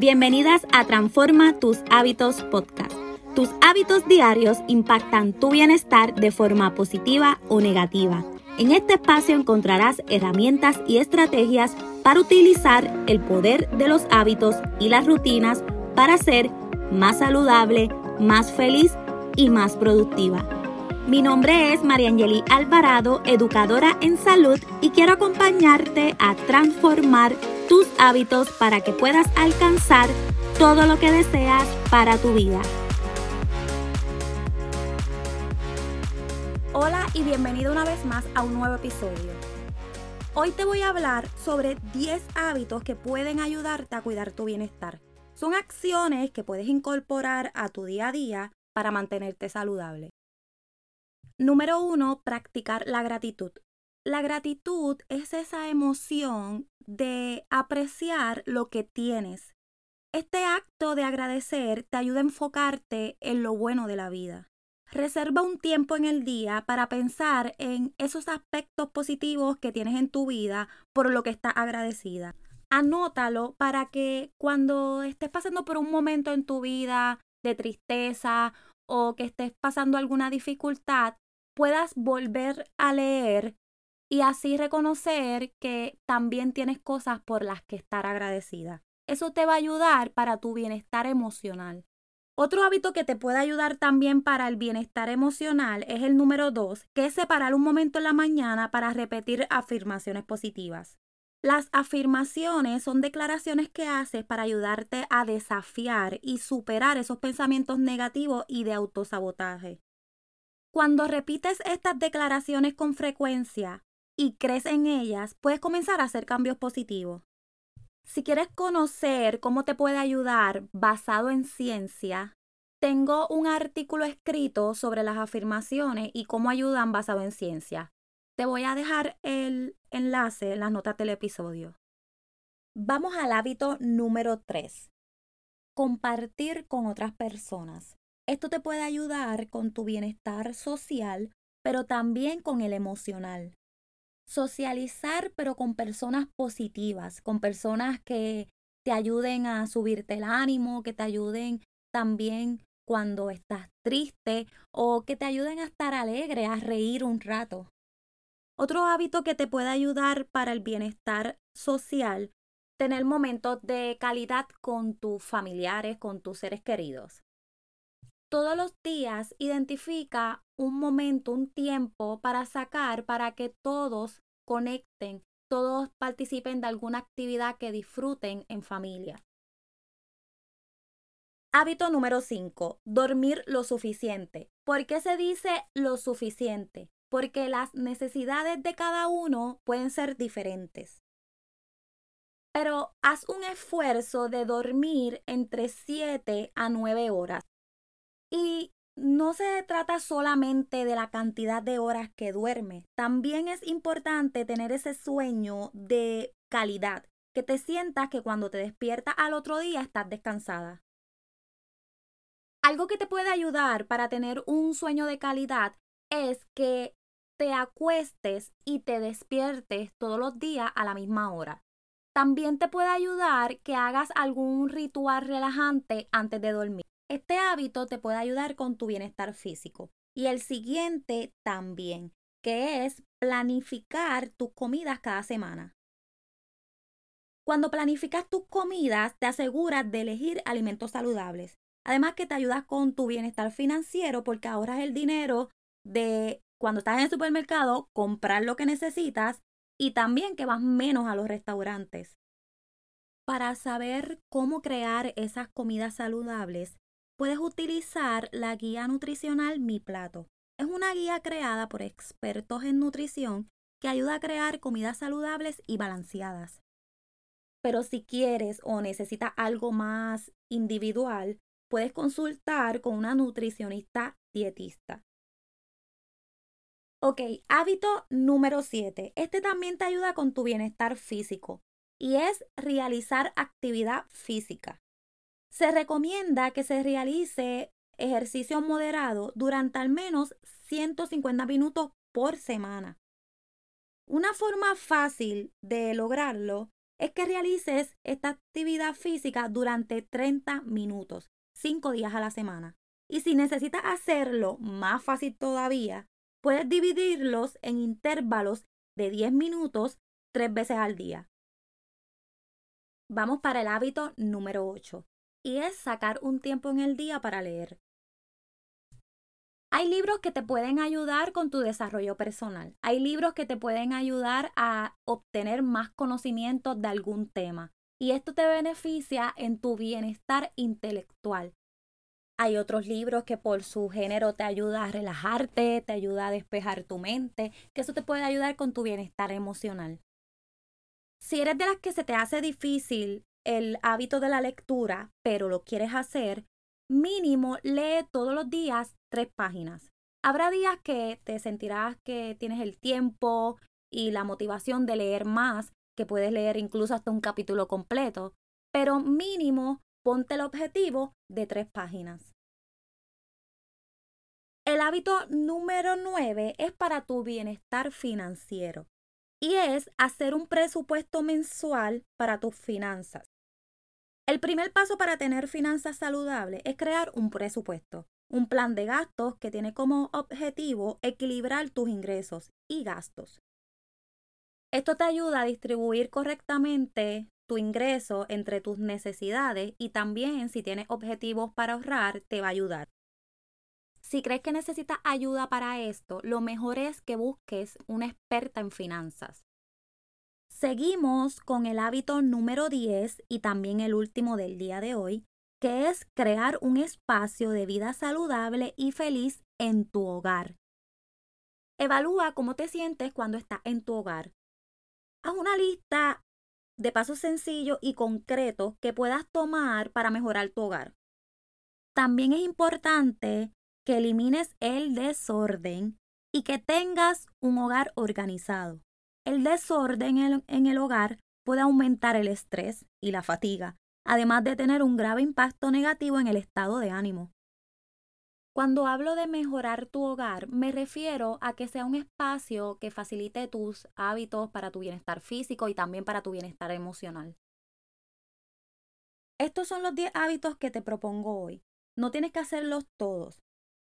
Bienvenidas a Transforma tus hábitos podcast. Tus hábitos diarios impactan tu bienestar de forma positiva o negativa. En este espacio encontrarás herramientas y estrategias para utilizar el poder de los hábitos y las rutinas para ser más saludable, más feliz y más productiva. Mi nombre es Mariangeli Alvarado, educadora en salud y quiero acompañarte a transformar tus hábitos para que puedas alcanzar todo lo que deseas para tu vida. Hola y bienvenido una vez más a un nuevo episodio. Hoy te voy a hablar sobre 10 hábitos que pueden ayudarte a cuidar tu bienestar. Son acciones que puedes incorporar a tu día a día para mantenerte saludable. Número uno, practicar la gratitud. La gratitud es esa emoción de apreciar lo que tienes. Este acto de agradecer te ayuda a enfocarte en lo bueno de la vida. Reserva un tiempo en el día para pensar en esos aspectos positivos que tienes en tu vida por lo que estás agradecida. Anótalo para que cuando estés pasando por un momento en tu vida de tristeza o que estés pasando alguna dificultad, puedas volver a leer y así reconocer que también tienes cosas por las que estar agradecida. Eso te va a ayudar para tu bienestar emocional. Otro hábito que te puede ayudar también para el bienestar emocional es el número dos, que es separar un momento en la mañana para repetir afirmaciones positivas. Las afirmaciones son declaraciones que haces para ayudarte a desafiar y superar esos pensamientos negativos y de autosabotaje. Cuando repites estas declaraciones con frecuencia y crees en ellas, puedes comenzar a hacer cambios positivos. Si quieres conocer cómo te puede ayudar basado en ciencia, tengo un artículo escrito sobre las afirmaciones y cómo ayudan basado en ciencia. Te voy a dejar el enlace en las notas del episodio. Vamos al hábito número 3. Compartir con otras personas. Esto te puede ayudar con tu bienestar social, pero también con el emocional. Socializar, pero con personas positivas, con personas que te ayuden a subirte el ánimo, que te ayuden también cuando estás triste o que te ayuden a estar alegre, a reír un rato. Otro hábito que te puede ayudar para el bienestar social, tener momentos de calidad con tus familiares, con tus seres queridos todos los días identifica un momento, un tiempo para sacar para que todos conecten, todos participen de alguna actividad que disfruten en familia. Hábito número 5. Dormir lo suficiente. ¿Por qué se dice lo suficiente? Porque las necesidades de cada uno pueden ser diferentes. Pero haz un esfuerzo de dormir entre 7 a 9 horas. Y no se trata solamente de la cantidad de horas que duerme, también es importante tener ese sueño de calidad, que te sientas que cuando te despiertas al otro día estás descansada. Algo que te puede ayudar para tener un sueño de calidad es que te acuestes y te despiertes todos los días a la misma hora. También te puede ayudar que hagas algún ritual relajante antes de dormir. Este hábito te puede ayudar con tu bienestar físico. Y el siguiente también, que es planificar tus comidas cada semana. Cuando planificas tus comidas, te aseguras de elegir alimentos saludables. Además que te ayudas con tu bienestar financiero porque ahorras el dinero de cuando estás en el supermercado, comprar lo que necesitas y también que vas menos a los restaurantes. Para saber cómo crear esas comidas saludables, puedes utilizar la guía nutricional Mi Plato. Es una guía creada por expertos en nutrición que ayuda a crear comidas saludables y balanceadas. Pero si quieres o necesitas algo más individual, puedes consultar con una nutricionista dietista. Ok, hábito número 7. Este también te ayuda con tu bienestar físico y es realizar actividad física. Se recomienda que se realice ejercicio moderado durante al menos 150 minutos por semana. Una forma fácil de lograrlo es que realices esta actividad física durante 30 minutos, 5 días a la semana. Y si necesitas hacerlo más fácil todavía, puedes dividirlos en intervalos de 10 minutos tres veces al día. Vamos para el hábito número 8 y es sacar un tiempo en el día para leer. Hay libros que te pueden ayudar con tu desarrollo personal. Hay libros que te pueden ayudar a obtener más conocimiento de algún tema. Y esto te beneficia en tu bienestar intelectual. Hay otros libros que por su género te ayuda a relajarte, te ayuda a despejar tu mente, que eso te puede ayudar con tu bienestar emocional. Si eres de las que se te hace difícil el hábito de la lectura, pero lo quieres hacer, mínimo lee todos los días tres páginas. Habrá días que te sentirás que tienes el tiempo y la motivación de leer más, que puedes leer incluso hasta un capítulo completo, pero mínimo ponte el objetivo de tres páginas. El hábito número nueve es para tu bienestar financiero y es hacer un presupuesto mensual para tus finanzas. El primer paso para tener finanzas saludables es crear un presupuesto, un plan de gastos que tiene como objetivo equilibrar tus ingresos y gastos. Esto te ayuda a distribuir correctamente tu ingreso entre tus necesidades y también si tienes objetivos para ahorrar, te va a ayudar. Si crees que necesitas ayuda para esto, lo mejor es que busques una experta en finanzas. Seguimos con el hábito número 10 y también el último del día de hoy, que es crear un espacio de vida saludable y feliz en tu hogar. Evalúa cómo te sientes cuando estás en tu hogar. Haz una lista de pasos sencillos y concretos que puedas tomar para mejorar tu hogar. También es importante que elimines el desorden y que tengas un hogar organizado. El desorden en el, hogar puede aumentar el estrés y la fatiga, además de tener un grave impacto negativo en el estado de ánimo. Cuando hablo de mejorar tu hogar, me refiero a que sea un espacio que facilite tus hábitos para tu bienestar físico y también para tu bienestar emocional. Estos son los 10 hábitos que te propongo hoy. No tienes que hacerlos todos,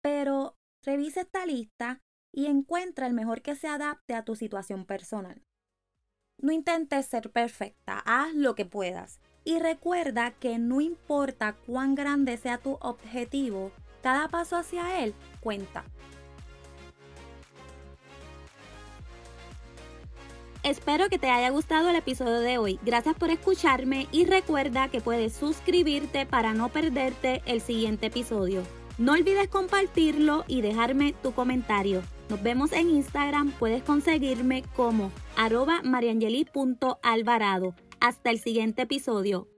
pero revisa esta lista y encuentra el mejor que se adapte a tu situación personal. No intentes ser perfecta, haz lo que puedas. Y recuerda que no importa cuán grande sea tu objetivo, cada paso hacia él cuenta. Espero que te haya gustado el episodio de hoy. Gracias por escucharme y recuerda que puedes suscribirte para no perderte el siguiente episodio. No olvides compartirlo y dejarme tu comentario. Nos vemos en Instagram, puedes conseguirme como arroba mariangeli.alvarado. Hasta el siguiente episodio.